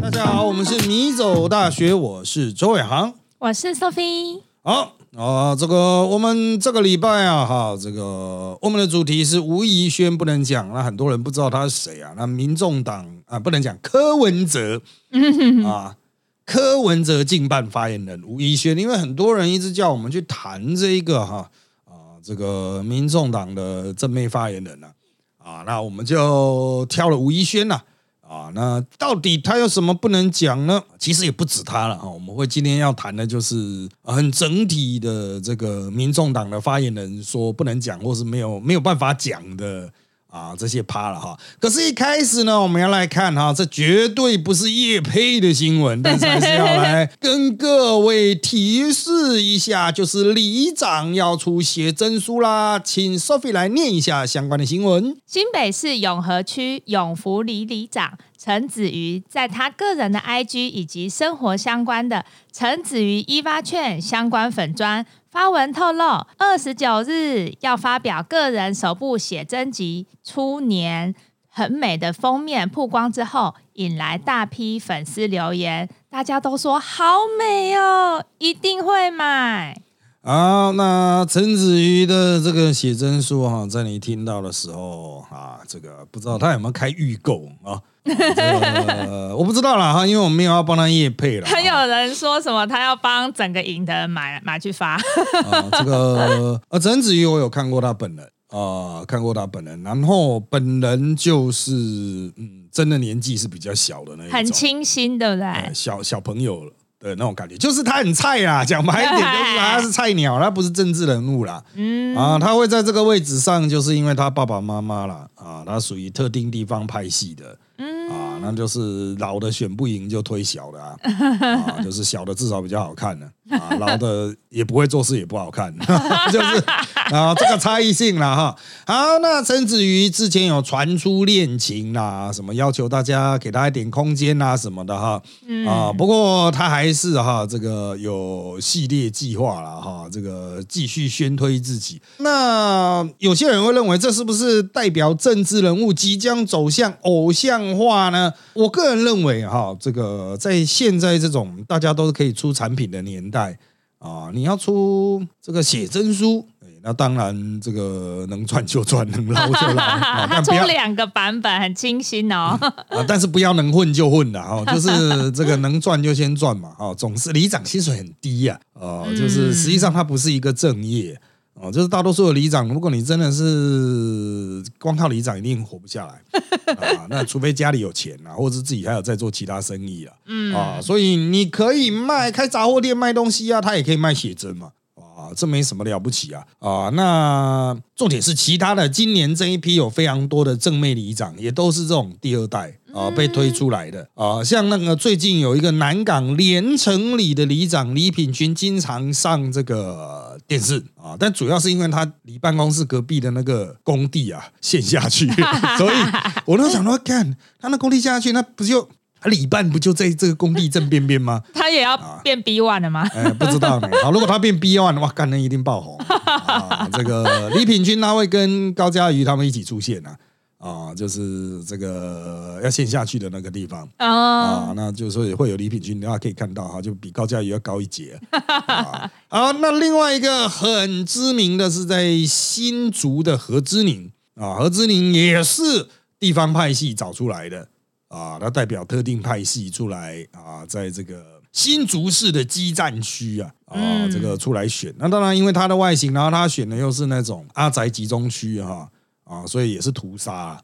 大家好，我们是米走大学，我是周伟航。我是 Sophie。好啊，这个我们这个礼拜啊，哈，这个我们的主题是吴怡轩不能讲，那很多人不知道他是谁啊？那民众党啊不能讲柯文哲 啊，柯文哲竞办发言人吴怡轩，因为很多人一直叫我们去谈这一个哈啊，这个民众党的正面发言人呢啊，那我们就挑了吴宜轩呐。啊，那到底他有什么不能讲呢？其实也不止他了啊，我们会今天要谈的就是很整体的这个民众党的发言人说不能讲或是没有没有办法讲的。啊，这些趴了哈。可是，一开始呢，我们要来看哈，这绝对不是叶配的新闻，但是还是要来跟各位提示一下，就是里长要出写真书啦，请 Sophie 来念一下相关的新闻。新北市永和区永福里里长陈子瑜，在他个人的 IG 以及生活相关的陈子瑜一发券相关粉砖。发文透露，二十九日要发表个人首部写真集《初年》，很美的封面曝光之后，引来大批粉丝留言，大家都说好美哦，一定会买。好，那陈子瑜的这个写真书哈，在你听到的时候啊，这个不知道他有没有开预购啊？我不知道啦哈，因为我没有要帮他夜配了。还有人说什么他要帮整个影的人买买去发？这个呃，陈子瑜我有看过他本人啊，看过他本人，然后本人就是嗯，真的年纪是比较小的那种，很清新，对不对？小小朋友了。的那种感觉，就是他很菜啦，讲白一点就是他是菜鸟，他不是政治人物啦。嗯啊，他会在这个位置上，就是因为他爸爸妈妈啦，啊，他属于特定地方派系的。啊，那就是老的选不赢就推小的啊，啊，就是小的至少比较好看呢，啊，老的也不会做事也不好看，就是 啊这个差异性了哈。好，那陈子瑜之前有传出恋情啦，什么要求大家给他一点空间啊什么的哈，啊，不过他还是哈这个有系列计划了哈，这个继续宣推自己。那有些人会认为这是不是代表政治人物即将走向偶像？化呢？我个人认为哈，这个在现在这种大家都是可以出产品的年代啊，你要出这个写真书，那当然这个能赚就赚，能捞就捞。他出两个版本，很清新哦。啊，但是不要能混就混的哦，就是这个能赚就先赚嘛。哦，总是里长薪水很低呀，哦，就是实际上它不是一个正业。哦，就是大多数的里长，如果你真的是光靠里长，一定活不下来啊。那除非家里有钱啊，或者是自己还有在做其他生意啊。嗯啊，所以你可以卖开杂货店卖东西啊，他也可以卖写真嘛。啊，这没什么了不起啊！啊，那重点是其他的，今年这一批有非常多的正妹里长，也都是这种第二代啊被推出来的啊。像那个最近有一个南港连城里的里长李品群，经常上这个电视啊，但主要是因为他离办公室隔壁的那个工地啊陷下去，所以我都想说，看他那工地下去，那不就？他李办不就在这个工地正边边吗？他也要变 B one 了吗？哎，不知道呢。好，如果他变 B one 的话，干人一定爆红。啊，这个李品君他会跟高嘉瑜他们一起出现啊，啊，就是这个要陷下去的那个地方啊，那就是说也会有李品君，大家可以看到哈，就比高嘉瑜要高一截。好，那另外一个很知名的是在新竹的何之宁啊，何之宁也是地方派系找出来的。啊，他代表特定派系出来啊，在这个新竹市的基站区啊，啊，这个出来选。那当然，因为他的外形，然后他选的又是那种阿宅集中区哈，啊，所以也是屠杀啊，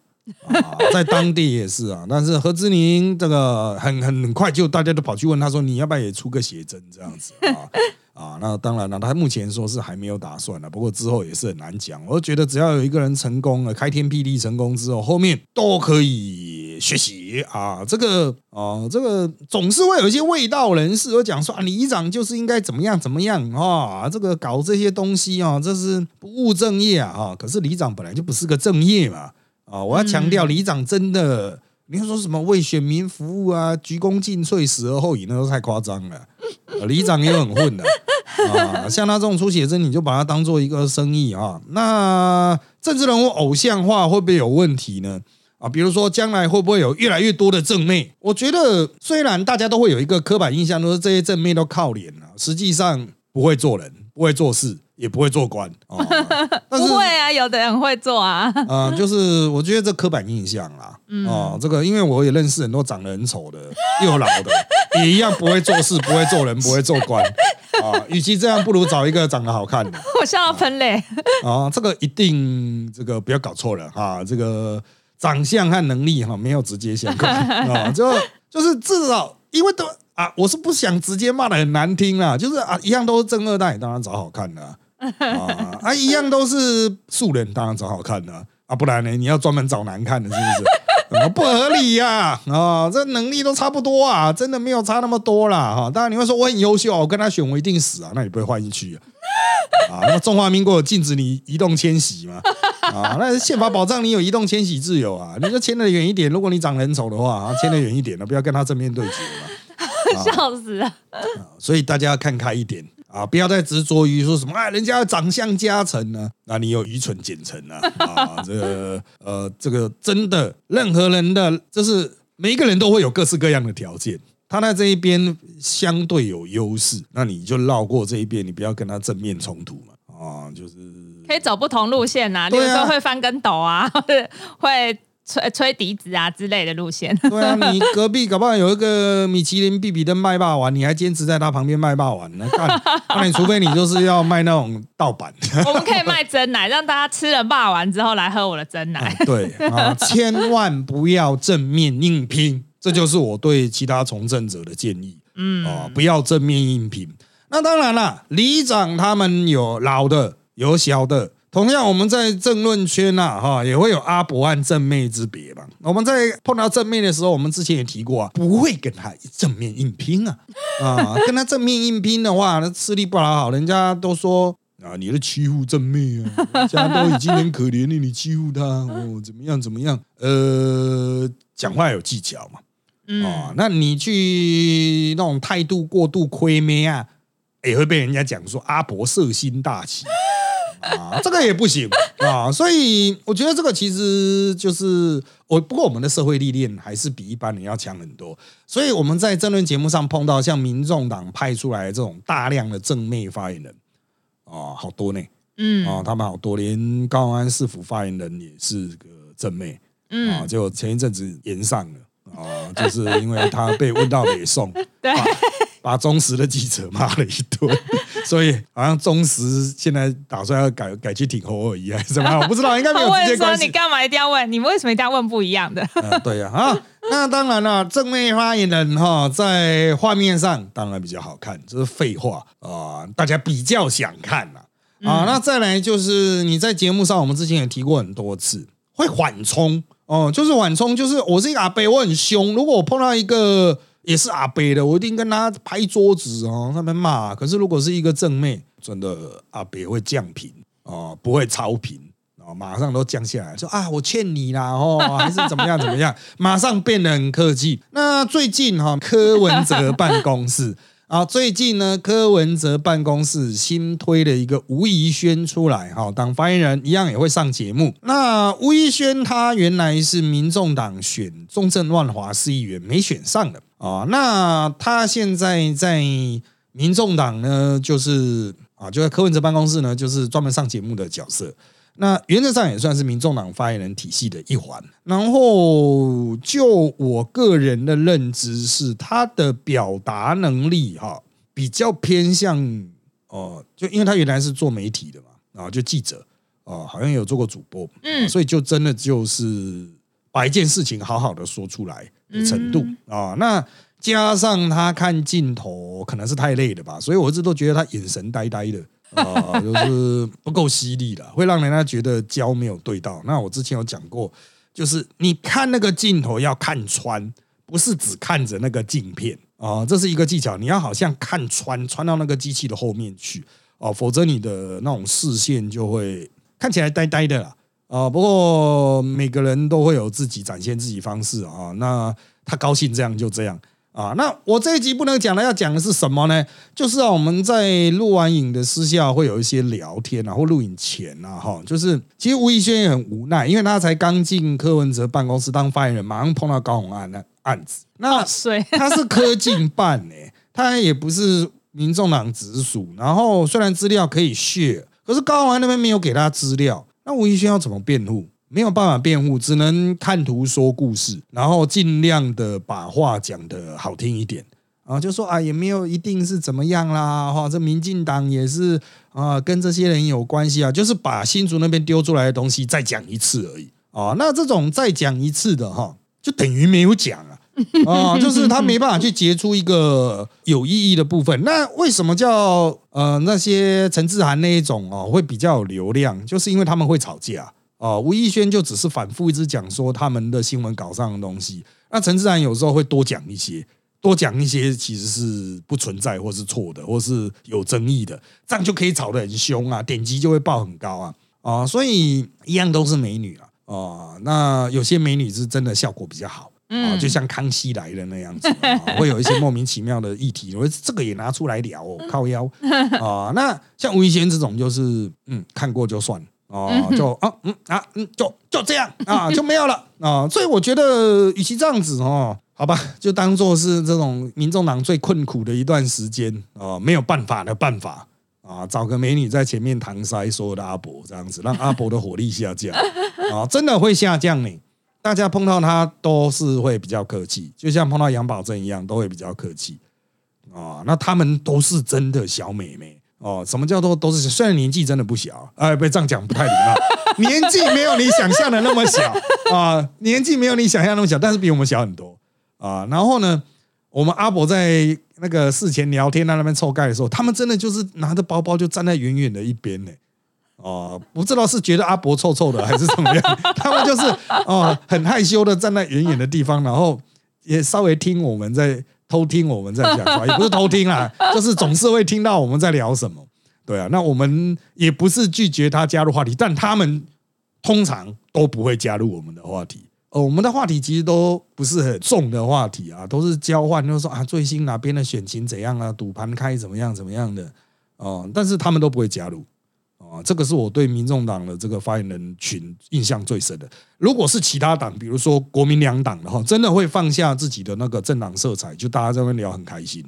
在当地也是啊。但是何志宁这个很很快就大家都跑去问他说，你要不要也出个写真这样子啊？啊，那当然了，他目前说是还没有打算了，不过之后也是很难讲。我觉得只要有一个人成功了，开天辟地成功之后，后面都可以。学习啊，这个啊，这个总是会有一些味道人士会讲说啊，里长就是应该怎么样怎么样啊，这个搞这些东西啊，这是不务正业啊，哈。可是里长本来就不是个正业嘛，啊，我要强调，里长真的，你要说什么为选民服务啊，鞠躬尽瘁，死而后已，那都太夸张了呃里长也很混的啊。像他这种出写真，你就把他当做一个生意啊。那政治人物偶像化会不会有问题呢？啊，比如说将来会不会有越来越多的正妹？我觉得虽然大家都会有一个刻板印象，都是这些正妹都靠脸啊，实际上不会做人，不会做事。也不会做官哦，不会啊，有的人会做啊。啊，就是我觉得这刻板印象啦，哦，这个因为我也认识很多长得很丑的又老的，也一样不会做事，不会做人，不会做官啊。与其这样，不如找一个长得好看的。我笑到喷泪啊！这个一定这个不要搞错了哈，这个长相和能力哈没有直接相关啊，就就是至少因为都啊，我是不想直接骂的很难听啦，就是啊，一样都是正二代，当然找好看的。啊啊，一样都是素人，当然找好看的啊，不然呢？你要专门找难看的，是不是？不合理呀？啊，这能力都差不多啊，真的没有差那么多啦。哈。当然你会说我很优秀，我跟他选我一定死啊，那你不会换一区啊？啊，那中华民国有禁止你移动迁徙吗？啊，那宪法保障你有移动迁徙自由啊，你就迁得远一点。如果你长得很丑的话，啊，迁得远一点了，不要跟他正面对决嘛。笑死了。所以大家要看开一点。啊！不要再执着于说什么啊，人家长相加成呢，那你有愚蠢减成啊！啊，这个呃，这个真的，任何人的就是每一个人都会有各式各样的条件，他在这一边相对有优势，那你就绕过这一边，你不要跟他正面冲突嘛！啊，就是可以走不同路线呐，比如说会翻跟斗啊，会。吹吹笛子啊之类的路线。对啊，你隔壁搞不好有一个米其林必比登卖霸王，你还坚持在他旁边卖霸王呢？那你除非你就是要卖那种盗版。我们可以卖真奶，让大家吃了霸王之后来喝我的真奶。对啊，千万不要正面硬拼，这就是我对其他从政者的建议。嗯，哦，不要正面硬拼。那当然了，里长他们有老的，有小的。同样，我们在政论圈呐，哈，也会有阿伯和正妹之别嘛。我们在碰到正妹的时候，我们之前也提过啊，不会跟他正面硬拼啊，啊，跟他正面硬拼的话，那吃力不讨好。人家都说啊，你是欺负正妹啊，人家都已经很可怜了，你欺负他哦，怎么样怎么样？呃，讲话有技巧嘛，啊，那你去那种态度过度亏妹啊，也会被人家讲说阿伯色心大起。啊，这个也不行啊，所以我觉得这个其实就是我，不过我们的社会历练还是比一般人要强很多，所以我们在争论节目上碰到像民众党派出来这种大量的正妹发言人，啊，好多呢，嗯，啊，他们好多，连高安市府发言人也是个正妹，嗯，啊，就前一阵子延上了，啊，就是因为他被问到北宋，对。把忠实的记者骂了一顿，所以好像忠实现在打算要改改去挺侯尔仪还是怎么样？我不知道，应该没有直接关系。你干嘛一定要问？你们为什么一定要问不一样的？对呀，啊，那当然了，正面发言人哈，在画面上当然比较好看，这是废话啊，大家比较想看呐啊。那再来就是你在节目上，我们之前也提过很多次，会缓冲哦，就是缓冲，就是我是一个阿伯，我很凶，如果我碰到一个。也是阿北的，我一定跟他拍桌子哦，他们骂。可是如果是一个正妹，真的阿北会降频哦，不会超频哦，马上都降下来，说啊，我欠你啦哦，还是怎么样怎么样，马上变得很客气。那最近哈，柯文哲办公室。啊，最近呢，柯文哲办公室新推了一个吴怡轩出来，哈，当发言人一样也会上节目。那吴怡轩他原来是民众党选中正万华市议员，没选上的啊。那他现在在民众党呢，就是啊，就在柯文哲办公室呢，就是专门上节目的角色。那原则上也算是民众党发言人体系的一环。然后，就我个人的认知是，他的表达能力哈比较偏向哦，就因为他原来是做媒体的嘛，啊，就记者哦，好像有做过主播，嗯，所以就真的就是把一件事情好好的说出来的程度啊。那加上他看镜头可能是太累了吧，所以我一直都觉得他眼神呆呆的。啊，就是不够犀利了，会让人家觉得焦没有对到。那我之前有讲过，就是你看那个镜头要看穿，不是只看着那个镜片啊，这是一个技巧。你要好像看穿，穿到那个机器的后面去哦，否则你的那种视线就会看起来呆呆的啦。啊，不过每个人都会有自己展现自己方式啊。那他高兴这样就这样。啊，那我这一集不能讲了，要讲的是什么呢？就是啊，我们在录完影的私下会有一些聊天啊，或录影前啊，哈，就是其实吴亦轩也很无奈，因为他才刚进柯文哲办公室当发言人，马上碰到高鸿安的案子。那 他是科进办呢，他也不是民众党直属，然后虽然资料可以 share，可是高鸿安那边没有给他资料，那吴亦轩要怎么辩护？没有办法辩护，只能看图说故事，然后尽量的把话讲的好听一点啊，就说啊也没有一定是怎么样啦，哈，这民进党也是啊跟这些人有关系啊，就是把新竹那边丢出来的东西再讲一次而已啊。那这种再讲一次的哈，就等于没有讲啊啊，就是他没办法去截出一个有意义的部分。那为什么叫呃那些陈志涵那一种哦会比较有流量，就是因为他们会吵架。哦，吴亦轩就只是反复一直讲说他们的新闻稿上的东西，那陈志然有时候会多讲一些，多讲一些其实是不存在或是错的，或是有争议的，这样就可以吵得很凶啊，点击就会爆很高啊，啊，所以一样都是美女啊，哦，那有些美女是真的效果比较好，啊，就像康熙来了那样子，会有一些莫名其妙的议题，我这个也拿出来聊，靠腰啊，那像吴亦轩这种就是嗯看过就算。哦，就啊，嗯啊，嗯，就就这样啊，就没有了啊。所以我觉得，与其这样子哦，好吧，就当做是这种民众党最困苦的一段时间啊，没有办法的办法啊，找个美女在前面搪塞所有的阿伯，这样子让阿伯的火力下降啊，真的会下降呢。大家碰到他都是会比较客气，就像碰到杨宝珍一样，都会比较客气啊。那他们都是真的小美眉。哦，什么叫做都是？虽然年纪真的不小，哎，被这样讲不太礼貌。年纪没有你想象的那么小啊，年纪没有你想象那么小，但是比我们小很多啊。然后呢，我们阿伯在那个事前聊天在那边臭盖的时候，他们真的就是拿着包包就站在远远的一边呢。哦，不知道是觉得阿伯臭臭的还是怎么样，他们就是哦很害羞的站在远远的地方，然后也稍微听我们在。偷听我们在讲话，也不是偷听啦，就是总是会听到我们在聊什么。对啊，那我们也不是拒绝他加入话题，但他们通常都不会加入我们的话题。呃，我们的话题其实都不是很重的话题啊，都是交换，就是说啊，最新哪边的选情怎样啊，赌盘开怎么样怎么样的哦，但是他们都不会加入。啊，这个是我对民众党的这个发言人群印象最深的。如果是其他党，比如说国民两党的话，真的会放下自己的那个政党色彩，就大家在那聊很开心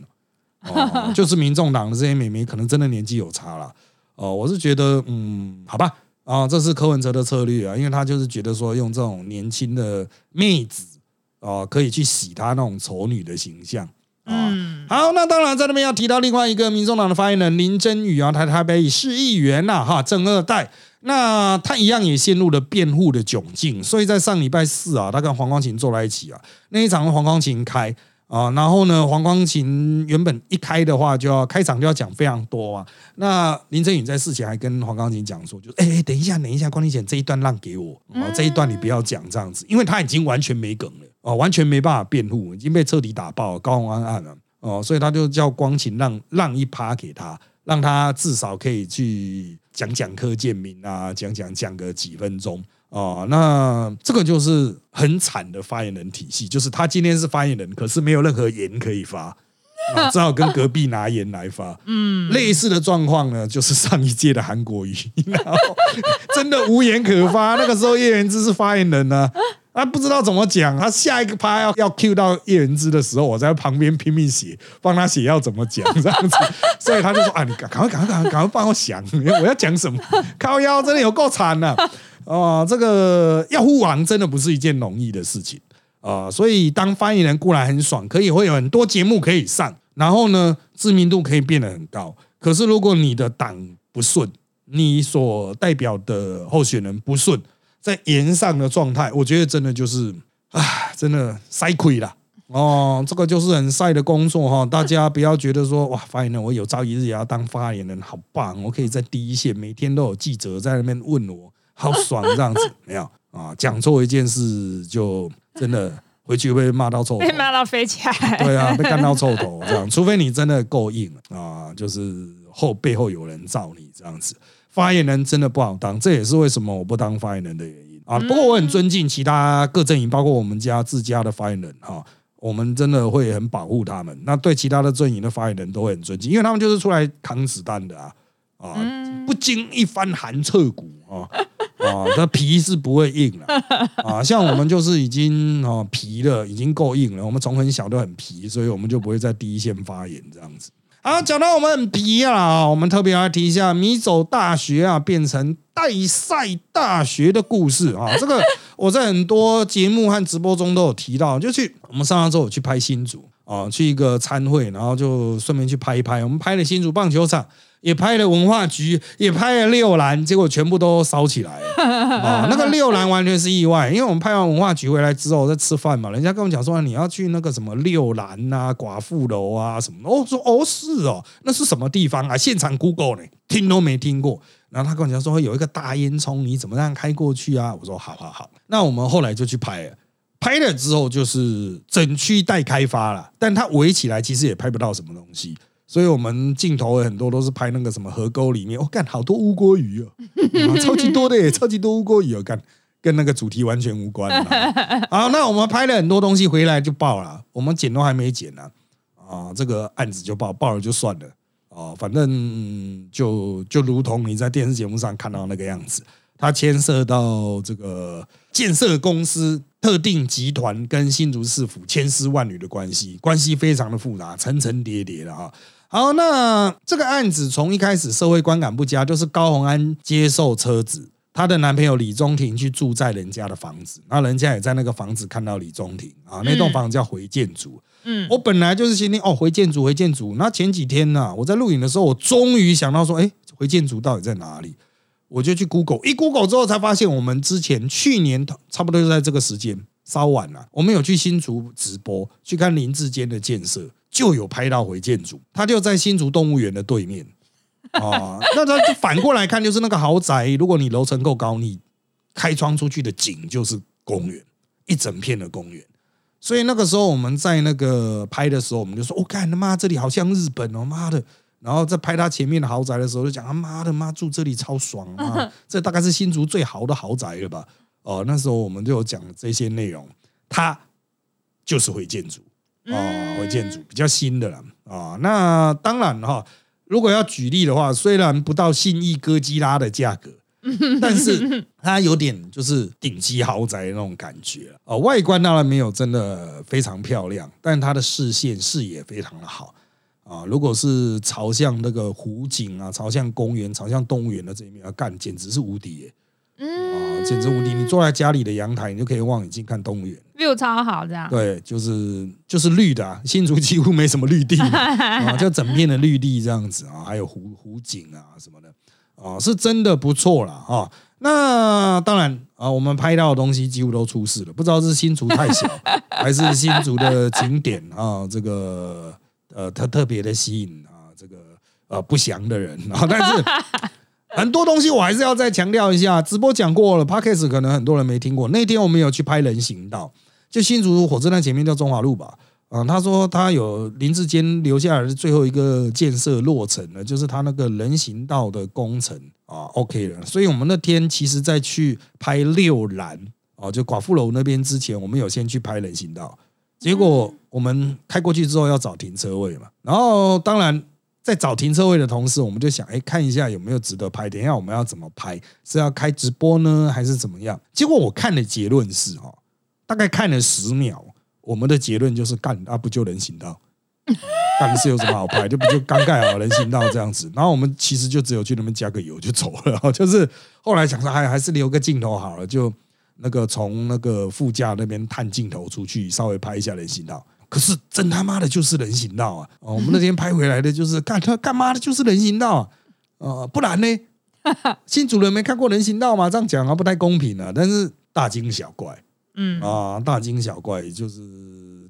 哦，就是民众党的这些美眉，可能真的年纪有差了。哦，我是觉得，嗯，好吧，啊，这是柯文哲的策略啊，因为他就是觉得说，用这种年轻的妹子啊，可以去洗他那种丑女的形象。嗯，好，那当然在那边要提到另外一个民众党的发言人林真宇啊，他台北市议员呐，哈，正二代，那他一样也陷入了辩护的窘境，所以在上礼拜四啊，他跟黄光琴坐在一起啊，那一场黄光琴开啊，然后呢，黄光琴原本一开的话就要开场就要讲非常多啊，那林真宇在事前还跟黄光琴讲说，就哎，等一下，等一下，光庭姐这一段让给我。啊，这一段你不要讲这样子，因为他已经完全没梗了。哦，完全没办法辩护，已经被彻底打爆，高洪安案了。哦，所以他就叫光晴让让一趴给他，让他至少可以去讲讲柯建明啊，讲讲讲个几分钟。哦，那这个就是很惨的发言人体系，就是他今天是发言人，可是没有任何言可以发，啊 只好跟隔壁拿言来发。嗯，类似的状况呢，就是上一届的韩国瑜，然后真的无言可发。那个时候叶元之是发言人呢。他不知道怎么讲，他下一个趴要要 Q 到叶人之的时候，我在旁边拼命写，帮他写要怎么讲这样子，所以他就说啊，你赶快赶快赶快赶快帮我想，我要讲什么？靠腰真的有够惨的哦，这个要护王真的不是一件容易的事情啊，所以当翻译人固然很爽，可以会有很多节目可以上，然后呢知名度可以变得很高，可是如果你的党不顺，你所代表的候选人不顺。在言上的状态，我觉得真的就是，啊，真的晒亏了哦。这个就是很晒的工作哈。大家不要觉得说，哇，发言人我有朝一日也要当发言人，好棒！我可以在第一线，每天都有记者在那边问我，好爽这样子。没有啊，讲错一件事就真的回去被骂到臭头，被骂到飞起来。对啊，被干到臭头这样。除非你真的够硬啊，就是后背后有人罩你这样子。发言人真的不好当，这也是为什么我不当发言人的原因啊。不过我很尊敬其他各阵营，包括我们家自家的发言人哈。我们真的会很保护他们。那对其他的阵营的发言人都会很尊敬，因为他们就是出来扛子弹的啊啊，不经一番寒彻骨啊 啊，那皮是不会硬了啊。像我们就是已经哦皮了，已经够硬了。我们从很小都很皮，所以我们就不会在第一线发言这样子。好，讲到我们很皮啊，我们特别要提一下米走大学啊，变成代赛大学的故事啊。这个 我在很多节目和直播中都有提到，就去我们上完之后去拍新竹啊，去一个参会，然后就顺便去拍一拍。我们拍了新竹棒球场。也拍了文化局，也拍了六兰，结果全部都烧起来了啊！那个六兰完全是意外，因为我们拍完文化局回来之后在吃饭嘛，人家跟我讲说你要去那个什么六兰啊、寡妇楼啊什么，我说哦是哦，那是什么地方啊？现场 Google 呢，听都没听过。然后他跟我讲说有一个大烟囱，你怎么样开过去啊？我说好好好，那我们后来就去拍了，拍了之后就是整区待开发了，但它围起来其实也拍不到什么东西。所以我们镜头很多都是拍那个什么河沟里面，我干好多乌锅鱼哦，超级多的耶，超级多乌锅鱼哦，干跟那个主题完全无关。好，那我们拍了很多东西回来就爆了，我们剪都还没剪呢，啊，这个案子就爆，爆了就算了，啊，反正就就如同你在电视节目上看到那个样子，它牵涉到这个建设公司特定集团跟新竹市府千丝万缕的关系，关系非常的复杂，层层叠叠的啊。好，那这个案子从一开始社会观感不佳，就是高红安接受车子，她的男朋友李宗廷去住在人家的房子，那人家也在那个房子看到李宗廷啊，那栋房子叫回建筑。嗯，我本来就是今天哦，回建筑，回建筑。那前几天呢，我在录影的时候，我终于想到说，哎，回建筑到底在哪里？我就去 Google，一 Google 之后才发现，我们之前去年差不多就在这个时间，稍晚了，我们有去新竹直播，去看林志坚的建设。就有拍到回建筑，他就在新竹动物园的对面啊。那他反过来看，就是那个豪宅，如果你楼层够高，你开窗出去的景就是公园，一整片的公园。所以那个时候我们在那个拍的时候，我们就说：“我干他妈，这里好像日本哦，妈的！”然后在拍他前面的豪宅的时候，就讲：“他妈的妈，住这里超爽啊！这大概是新竹最豪的豪宅了吧？”哦，那时候我们就有讲这些内容，他就是回建筑。哦，回建筑比较新的了啊。那当然哈，如果要举例的话，虽然不到信义哥基拉的价格，但是它有点就是顶级豪宅那种感觉啊。外观当然没有真的非常漂亮，但它的视线视野非常的好啊。如果是朝向那个湖景啊，朝向公园、朝向动物园的这一面要干，简直是无敌耶！嗯，简直无敌！你坐在家里的阳台，你就可以望远镜看动物园。View 超好，这样对，就是就是绿的，新竹几乎没什么绿地 啊，就整片的绿地这样子啊，还有湖湖景啊什么的啊，是真的不错了啊。那当然啊，我们拍到的东西几乎都出事了，不知道是新竹太小，还是新竹的景点啊，这个呃特特别的吸引啊，这个呃不祥的人啊，但是。很多东西我还是要再强调一下，直播讲过了 p a c k a g e 可能很多人没听过。那天我们有去拍人行道，就新竹火车站前面叫中华路吧。啊，他说他有林志坚留下来的最后一个建设落成了，就是他那个人行道的工程啊，OK 了。所以我们那天其实在去拍六兰啊，就寡妇楼那边之前，我们有先去拍人行道，结果我们开过去之后要找停车位嘛，然后当然。在找停车位的同时，我们就想，哎，看一下有没有值得拍。等一下我们要怎么拍？是要开直播呢，还是怎么样？结果我看的结论是，哈，大概看了十秒，我们的结论就是干啊，不就人行道？干是有什么好拍？就不就刚盖好人行道这样子？然后我们其实就只有去那边加个油就走了。就是后来想说，还还是留个镜头好了，就那个从那个副驾那边探镜头出去，稍微拍一下人行道。可是真他妈的就是人行道啊！哦，我们那天拍回来的就是干他 干嘛的就是人行道啊！呃，不然呢？新主人没看过人行道吗？这样讲啊不太公平啊！但是大惊小怪，嗯啊，大惊小怪就是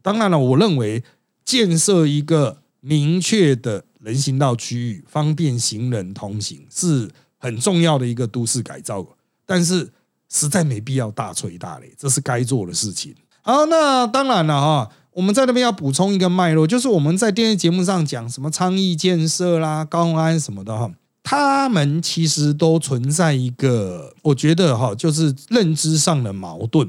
当然了。我认为建设一个明确的人行道区域，方便行人通行是很重要的一个都市改造，但是实在没必要大吹大擂，这是该做的事情。好，那当然了哈。我们在那边要补充一个脉络，就是我们在电视节目上讲什么昌邑建设啦、高安什么的哈，他们其实都存在一个，我觉得哈，就是认知上的矛盾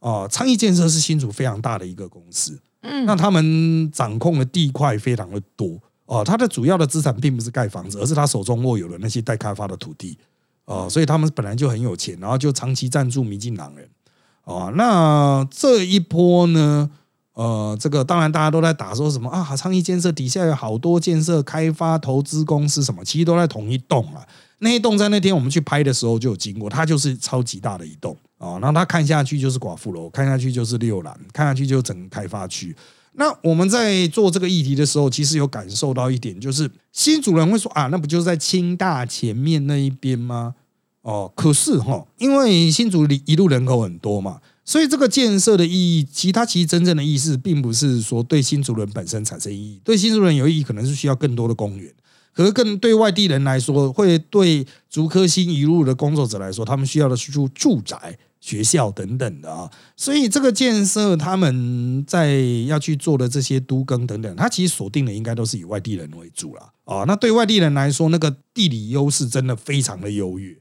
啊。昌邑建设是新竹非常大的一个公司嗯，那他们掌控的地块非常的多哦，他的主要的资产并不是盖房子，而是他手中握有的那些待开发的土地哦，所以他们本来就很有钱，然后就长期赞助民进党人哦。那这一波呢，呃，这个当然大家都在打说什么啊，昌邑建设底下有好多建设开发投资公司什么，其实都在同一栋啊。那一栋在那天我们去拍的时候就有经过，它就是超级大的一栋啊，然后它看下去就是寡妇楼，看下去就是六兰，看下去就是整个开发区。那我们在做这个议题的时候，其实有感受到一点，就是新主人会说啊，那不就是在清大前面那一边吗？哦，可是哈，因为新竹里一路人口很多嘛，所以这个建设的意义，其他其实真正的意思，并不是说对新竹人本身产生意义，对新竹人有意义，可能是需要更多的公园。可是更对外地人来说，会对竹科新一路的工作者来说，他们需要的是住住宅、学校等等的啊。所以这个建设，他们在要去做的这些都更等等，它其实锁定的应该都是以外地人为主了啊。那对外地人来说，那个地理优势真的非常的优越。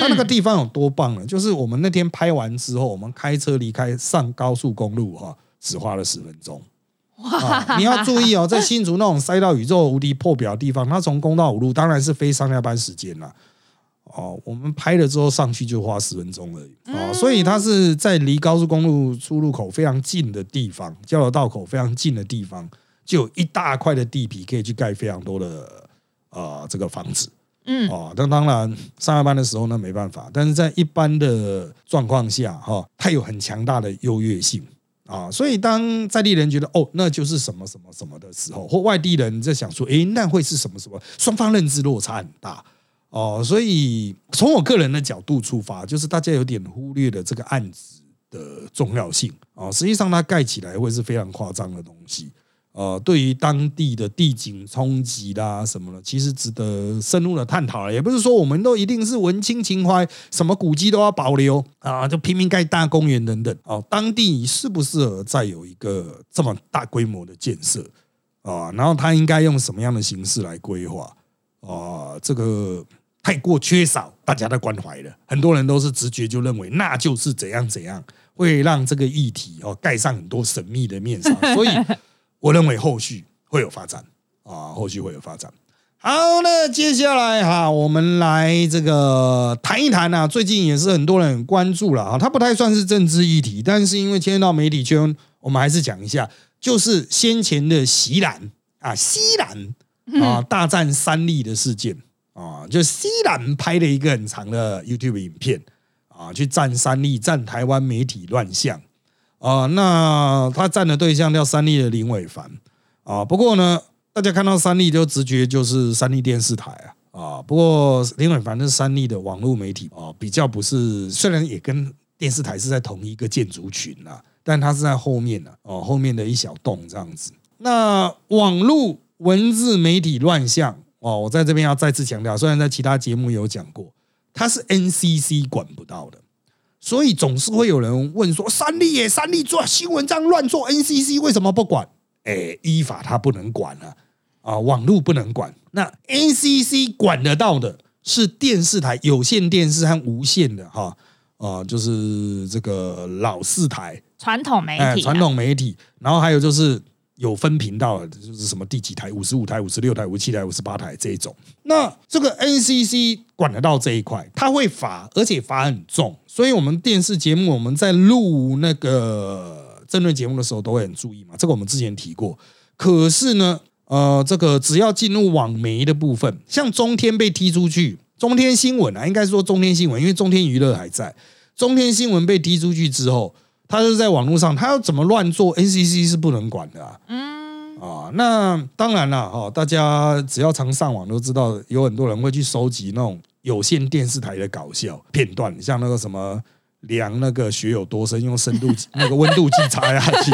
它那个地方有多棒呢？就是我们那天拍完之后，我们开车离开上高速公路哈，只花了十分钟。啊！你要注意哦，在新竹那种塞到宇宙无敌破表的地方，它从公道五路当然是非上下班时间了。哦，我们拍了之后上去就花十分钟而已啊，所以它是在离高速公路出入口非常近的地方，交流道口非常近的地方，就有一大块的地皮可以去盖非常多的啊这个房子。嗯，哦，那当然上下班的时候呢没办法，但是在一般的状况下哈，它有很强大的优越性。啊，所以当在地人觉得哦，那就是什么什么什么的时候，或外地人在想说，诶，那会是什么什么？双方认知落差很大哦。所以从我个人的角度出发，就是大家有点忽略了这个案子的重要性啊。实际上，它盖起来会是非常夸张的东西。呃，对于当地的地景冲击啦什么的，其实值得深入的探讨了。也不是说我们都一定是文青情怀，什么古迹都要保留啊，就拼命盖大公园等等。哦，当地适不适合再有一个这么大规模的建设啊？然后它应该用什么样的形式来规划啊？这个太过缺少大家的关怀了。很多人都是直觉就认为那就是怎样怎样，会让这个议题哦盖上很多神秘的面纱，所以。我认为后续会有发展啊，后续会有发展。好，那接下来哈，我们来这个谈一谈啊，最近也是很多人关注了啊，它不太算是政治议题，但是因为牵涉到媒体圈，我们还是讲一下，就是先前的西兰啊，西兰啊大战三立的事件啊，就西兰拍了一个很长的 YouTube 影片啊，去战三立，战台湾媒体乱象。啊，那他站的对象叫三立的林伟凡啊。不过呢，大家看到三立就直觉就是三立电视台啊啊。不过林伟凡是三立的网络媒体啊，比较不是，虽然也跟电视台是在同一个建筑群啊，但他是在后面呢哦，后面的一小栋这样子。那网络文字媒体乱象哦，我在这边要再次强调，虽然在其他节目有讲过，它是 NCC 管不到的。所以总是会有人问说：“三立耶，三立做新闻这样乱做，NCC 为什么不管？”哎，依法他不能管了啊，网络不能管。那 NCC 管得到的是电视台、有线电视和无线的哈啊，就是这个老四台传统媒体，传统媒体。然后还有就是有分频道的，就是什么第几台、五十五台、五十六台、五十七台、五十八台这一种。那这个 NCC 管得到这一块，他会罚，而且罚很重。所以，我们电视节目我们在录那个争论节目的时候，都会很注意嘛。这个我们之前提过。可是呢，呃，这个只要进入网媒的部分，像中天被踢出去，中天新闻啊，应该说中天新闻，因为中天娱乐还在。中天新闻被踢出去之后，他是在网络上，他要怎么乱做，NCC 是不能管的啊。嗯啊，那当然了哈，大家只要常上网都知道，有很多人会去收集那种。有线电视台的搞笑片段，像那个什么量那个血有多深，用深度那个温度计插下去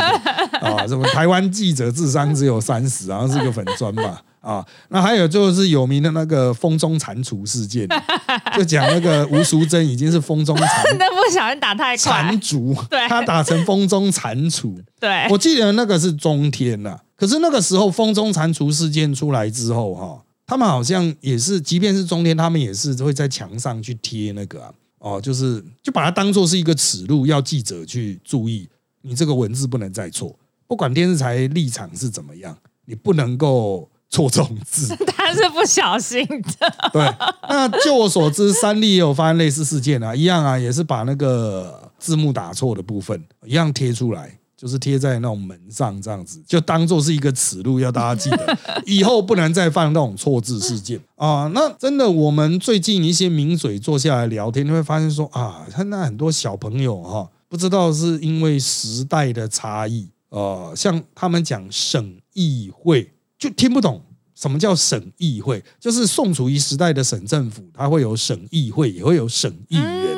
啊，什么台湾记者智商只有三十，然后是个粉砖吧啊，那还有就是有名的那个风中蟾蜍事件，就讲那个吴淑珍已经是风中蟾，那不小心打太快，蟾蜍，对，他打成风中蟾蜍，对，我记得那个是中天呐，可是那个时候风中蟾蜍事件出来之后哈。他们好像也是，即便是中天，他们也是会在墙上去贴那个啊，哦，就是就把它当做是一个耻辱，要记者去注意，你这个文字不能再错，不管电视台立场是怎么样，你不能够错这种字。他是不小心的。对，那就我所知，三立也有发生类似事件啊，一样啊，也是把那个字幕打错的部分一样贴出来，就是贴在那种门上这样子，就当做是一个耻辱，要大家记得，以后不能再犯那种错字事件啊。那真的，我们最近一些名嘴坐下来聊天，你会发现说啊，他那很多小朋友哈，不知道是因为时代的差异，呃，像他们讲省议会就听不懂。什么叫省议会？就是宋楚瑜时代的省政府，它会有省议会，也会有省议员。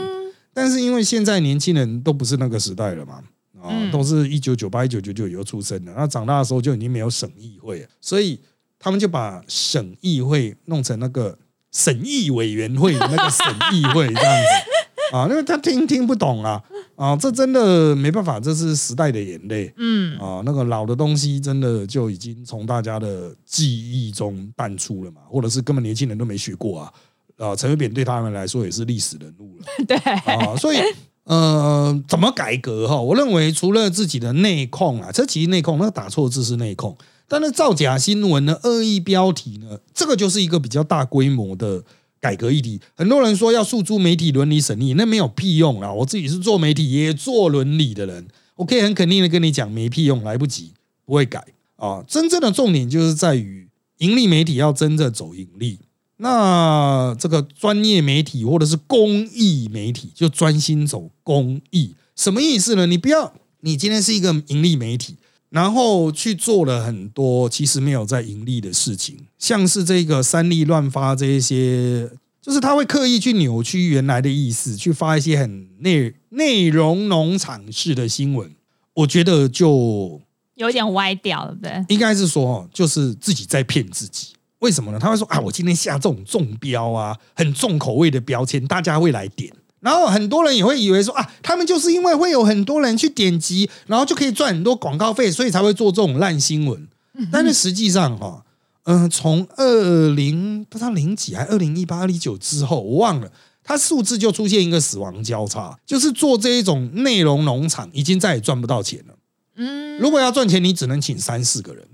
但是因为现在年轻人都不是那个时代了嘛，啊，都是一九九八、一九九九以后出生的，那长大的时候就已经没有省议会了，所以他们就把省议会弄成那个审议委员会的那个省议会这样子 啊，因为他听听不懂啊。啊，这真的没办法，这是时代的眼泪。嗯，啊，那个老的东西真的就已经从大家的记忆中淡出了嘛，或者是根本年轻人都没学过啊。啊，陈水扁对他们来说也是历史人物了。对啊，所以呃，怎么改革哈？我认为除了自己的内控啊，这其实内控，那个打错字是内控，但是造假新闻呢、恶意标题呢，这个就是一个比较大规模的。改革议题，很多人说要诉诸媒体伦理审议，那没有屁用啊！我自己是做媒体也做伦理的人，我可以很肯定的跟你讲，没屁用，来不及，不会改啊！真正的重点就是在于，盈利媒体要真正走盈利，那这个专业媒体或者是公益媒体就专心走公益，什么意思呢？你不要，你今天是一个盈利媒体。然后去做了很多其实没有在盈利的事情，像是这个三立乱发这一些，就是他会刻意去扭曲原来的意思，去发一些很内内容农场式的新闻。我觉得就有点歪掉了，对？应该是说，就是自己在骗自己。为什么呢？他会说啊，我今天下这种重标啊，很重口味的标签，大家会来点。然后很多人也会以为说啊，他们就是因为会有很多人去点击，然后就可以赚很多广告费，所以才会做这种烂新闻。但是实际上哈，嗯，从二零不知道零几还二零一八、二零一九之后，我忘了，它数字就出现一个死亡交叉，就是做这一种内容农场，已经再也赚不到钱了。嗯，如果要赚钱，你只能请三四个人，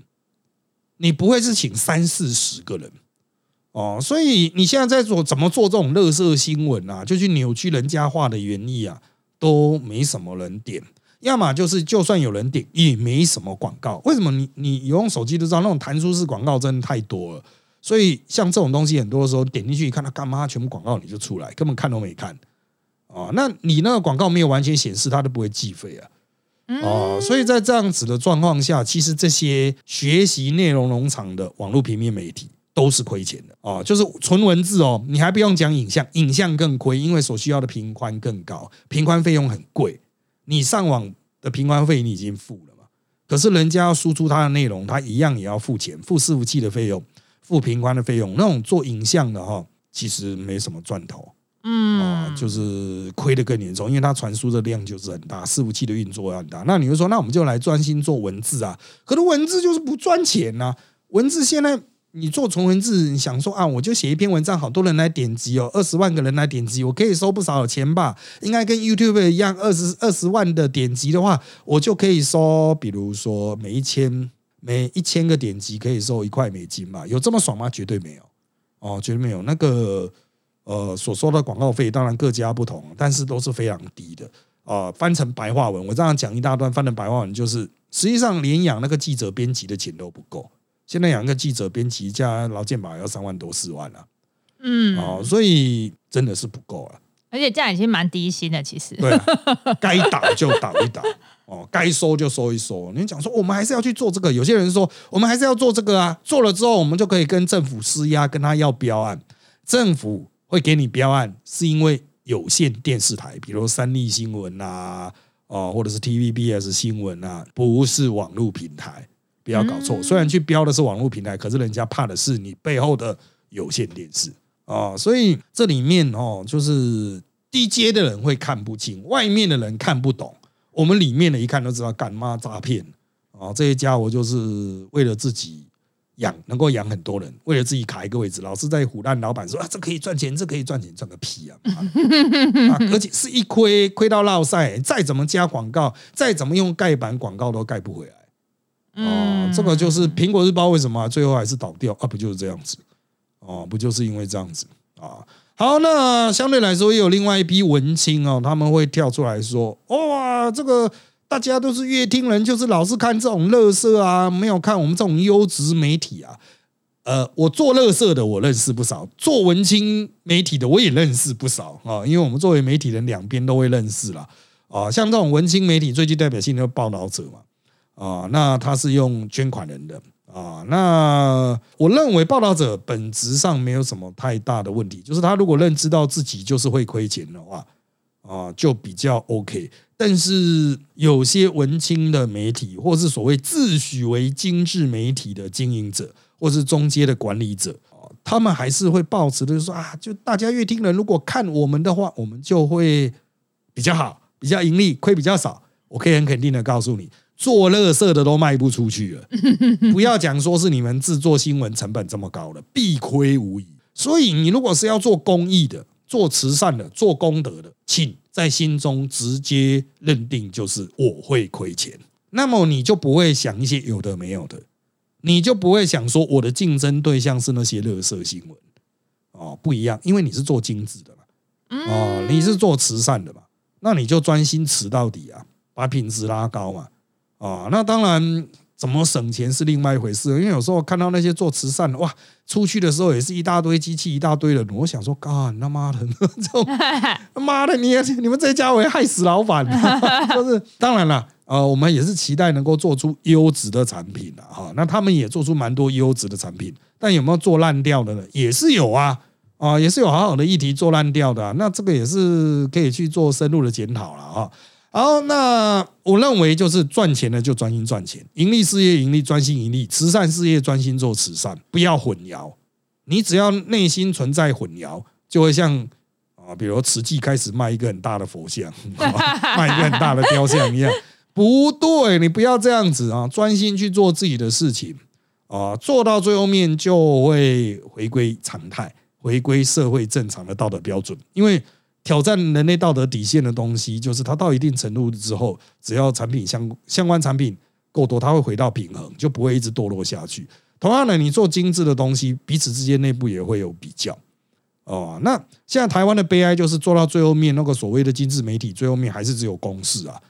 你不会是请三四十个人。哦，所以你现在在做怎么做这种乐色新闻啊？就去扭曲人家话的原意啊，都没什么人点。要么就是就算有人点，也没什么广告。为什么？你你用手机都知道，那种弹出式广告真的太多了。所以像这种东西，很多的时候点进去一看，它干嘛？全部广告你就出来，根本看都没看。哦，那你那个广告没有完全显示，它都不会计费啊。哦，所以在这样子的状况下，其实这些学习内容农场的网络平面媒体。都是亏钱的哦，就是纯文字哦，你还不用讲影像，影像更亏，因为所需要的频宽更高，频宽费用很贵。你上网的频宽费你已经付了嘛？可是人家要输出它的内容，它一样也要付钱，付伺服器的费用，付频宽的费用。那种做影像的哈，其实没什么赚头，嗯，啊，就是亏的更严重，因为它传输的量就是很大，伺服器的运作要很大。那你就说，那我们就来专心做文字啊？可是文字就是不赚钱呐，文字现在。你做纯文字，你想说啊，我就写一篇文章，好多人来点击哦，二十万个人来点击，我可以收不少钱吧？应该跟 YouTube 一样，二十二十万的点击的话，我就可以收，比如说每一千每一千个点击可以收一块美金嘛？有这么爽吗？绝对没有哦，绝对没有。那个呃，所收的广告费当然各家不同，但是都是非常低的呃。翻成白话文，我这样讲一大段，翻成白话文就是，实际上连养那个记者编辑的钱都不够。现在养一个记者编辑加劳健保要三万多四万了，嗯，哦，所以真的是不够啊。而且这样已经蛮低薪的，其实。对，该打就打一打，哦，该收就收一收。你讲说我们还是要去做这个，有些人说我们还是要做这个啊，做了之后我们就可以跟政府施压，跟他要标案。政府会给你标案，是因为有线电视台，比如三立新闻啊，哦，或者是 TVBS 新闻啊，不是网络平台。不要搞错，虽然去标的是网络平台，可是人家怕的是你背后的有线电视啊，所以这里面哦，就是低阶的人会看不清，外面的人看不懂，我们里面的一看都知道干妈诈骗啊，这些家伙就是为了自己养，能够养很多人，为了自己卡一个位置，老是在唬烂老板说啊，这可以赚钱，这可以赚钱，赚个屁啊！啊，而且是一亏亏到落晒，再怎么加广告，再怎么用盖板广告都盖不回来。哦，这个就是苹果日报为什么最后还是倒掉啊？不就是这样子？哦，不就是因为这样子啊？好，那相对来说也有另外一批文青哦，他们会跳出来说：哇，这个大家都是乐听人，就是老是看这种乐色啊，没有看我们这种优质媒体啊。呃，我做乐色的我认识不少，做文青媒体的我也认识不少啊，因为我们作为媒体人，两边都会认识啦。啊。像这种文青媒体最具代表性的报道者嘛，啊，那他是用捐款人的啊。那我认为报道者本质上没有什么太大的问题，就是他如果认知到自己就是会亏钱的话，啊，就比较 OK。但是有些文青的媒体，或是所谓自诩为精致媒体的经营者。或是中阶的管理者他们还是会抱持的说啊，就大家乐听人如果看我们的话，我们就会比较好，比较盈利，亏比较少。我可以很肯定的告诉你，做乐色的都卖不出去了。不要讲说是你们制作新闻成本这么高了，必亏无疑。所以你如果是要做公益的、做慈善的、做功德的，请在心中直接认定就是我会亏钱，那么你就不会想一些有的没有的。你就不会想说我的竞争对象是那些乐色新闻哦，不一样，因为你是做精致的嘛，哦，你是做慈善的嘛，那你就专心慈到底啊，把品质拉高嘛，啊，那当然怎么省钱是另外一回事，因为有时候看到那些做慈善的哇，出去的时候也是一大堆机器，一大堆人，我想说，干他妈的，这种妈的，你你们这家伙害死老板，就是当然了。呃，我们也是期待能够做出优质的产品的哈。那他们也做出蛮多优质的产品，但有没有做烂掉的呢？也是有啊，啊，也是有好好的议题做烂掉的。那这个也是可以去做深入的检讨了啊。好，那我认为就是赚钱的就专心赚钱，盈利事业盈利专心盈利，慈善事业专心做慈善，不要混淆。你只要内心存在混淆，就会像啊，比如慈济开始卖一个很大的佛像，卖一个很大的雕像一样。不对，你不要这样子啊！专心去做自己的事情啊，做到最后面就会回归常态，回归社会正常的道德标准。因为挑战人类道德底线的东西，就是它到一定程度之后，只要产品相相关产品够多，它会回到平衡，就不会一直堕落下去。同样的，你做精致的东西，彼此之间内部也会有比较哦。那现在台湾的悲哀就是做到最后面，那个所谓的精致媒体，最后面还是只有公式啊。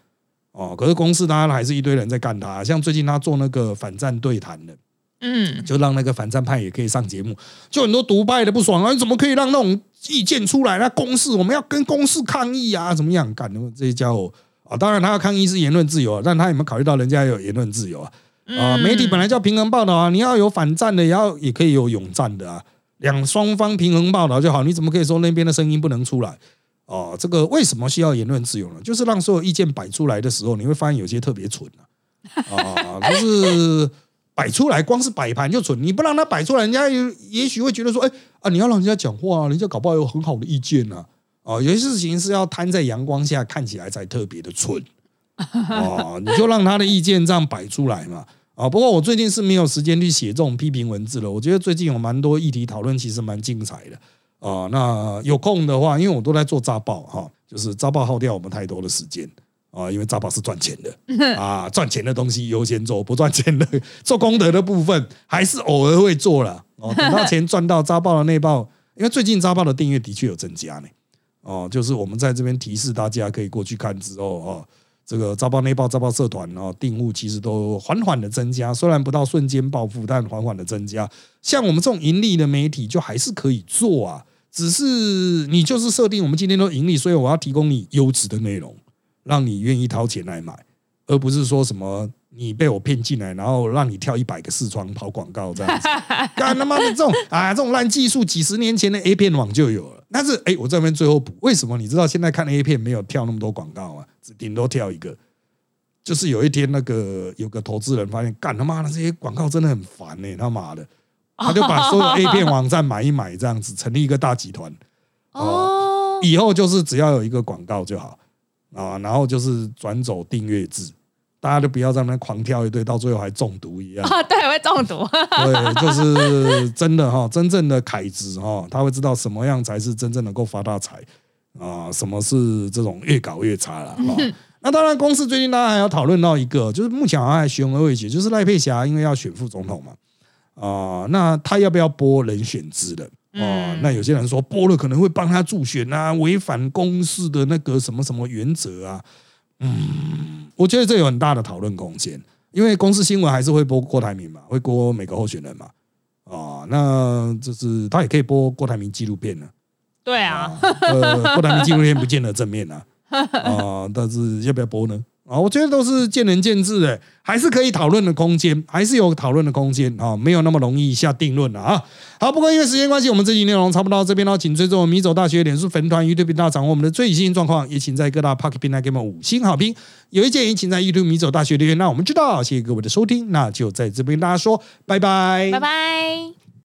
哦，可是公司当然还是一堆人在干他，像最近他做那个反战对谈的，嗯，就让那个反战派也可以上节目，就很多独派的不爽啊，你怎么可以让那种意见出来？那公示我们要跟公示抗议啊，怎么样干？这些家伙啊，当然他要抗议是言论自由啊，但他有没有考虑到人家有言论自由啊？啊，媒体本来叫平衡报道啊，你要有反战的，也要也可以有勇战的啊，两双方平衡报道就好，你怎么可以说那边的声音不能出来？哦，这个为什么需要言论自由呢？就是让所有意见摆出来的时候，你会发现有些特别蠢啊，就是摆出来光是摆盘就蠢，你不让他摆出来，人家也也许会觉得说，哎啊，你要让人家讲话，啊人家搞不好有很好的意见呢。哦，有些事情是要摊在阳光下看起来才特别的蠢。哦，你就让他的意见这样摆出来嘛。啊，不过我最近是没有时间去写这种批评文字了。我觉得最近有蛮多议题讨论，其实蛮精彩的。啊，那有空的话，因为我都在做扎报哈，就是扎报耗掉我们太多的时间啊，因为扎报是赚钱的啊，赚钱的东西优先做，不赚钱的做功德的部分还是偶尔会做了哦。等到钱赚到扎报的那报，因为最近扎报的订阅的确有增加呢。哦，就是我们在这边提示大家可以过去看之后哦，这个扎报内报扎报社团哦，订户其实都缓缓的增加，虽然不到瞬间暴富，但缓缓的增加。像我们这种盈利的媒体，就还是可以做啊。只是你就是设定我们今天都盈利，所以我要提供你优质的内容，让你愿意掏钱来买，而不是说什么你被我骗进来，然后让你跳一百个视窗跑广告这样子。干他妈的这种啊，这种烂技术，几十年前的 A 片网就有了。但是哎，我这边最后补，为什么你知道现在看 A 片没有跳那么多广告啊？只顶多跳一个，就是有一天那个有个投资人发现，干他妈的这些广告真的很烦呢，他妈的。他就把所有 A 片网站买一买，这样子成立一个大集团。哦，以后就是只要有一个广告就好啊，然后就是转走订阅制，大家都不要在那狂跳一堆，到最后还中毒一样。啊，对，会中毒。对，就是真的哈，真正的凯子哈，他会知道什么样才是真正能够发大财啊，什么是这种越搞越差了。那当然，公司最近大家还要讨论到一个，就是目前好像还悬而未决，就是赖佩霞因为要选副总统嘛，啊、那他要不要拨人选之人？哦、嗯那有些人说播了可能会帮他助选啊，违反公司的那个什么什么原则啊。嗯，我觉得这有很大的讨论空间，因为公司新闻还是会播郭台铭嘛，会播每个候选人嘛。啊、那就是他也可以播郭台铭纪录片呢、对啊，呃，郭台铭纪录片不见得正面啊，啊、但是要不要播呢？啊，我觉得都是见仁见智的，还是可以讨论的空间，还是有讨论的空间啊，没有那么容易下定论了啊。好，不过因为时间关系，我们这期内容差不多到这边了，请追踪我们米走大学脸书粉团、YouTube 频道，掌握我们的最新状况，也请在各大 Pocket 平台给我们五星好评。有意见也请在 YouTube 米走大学留言，让我们知道。谢谢各位的收听，那就在这边跟大家说拜拜，拜拜。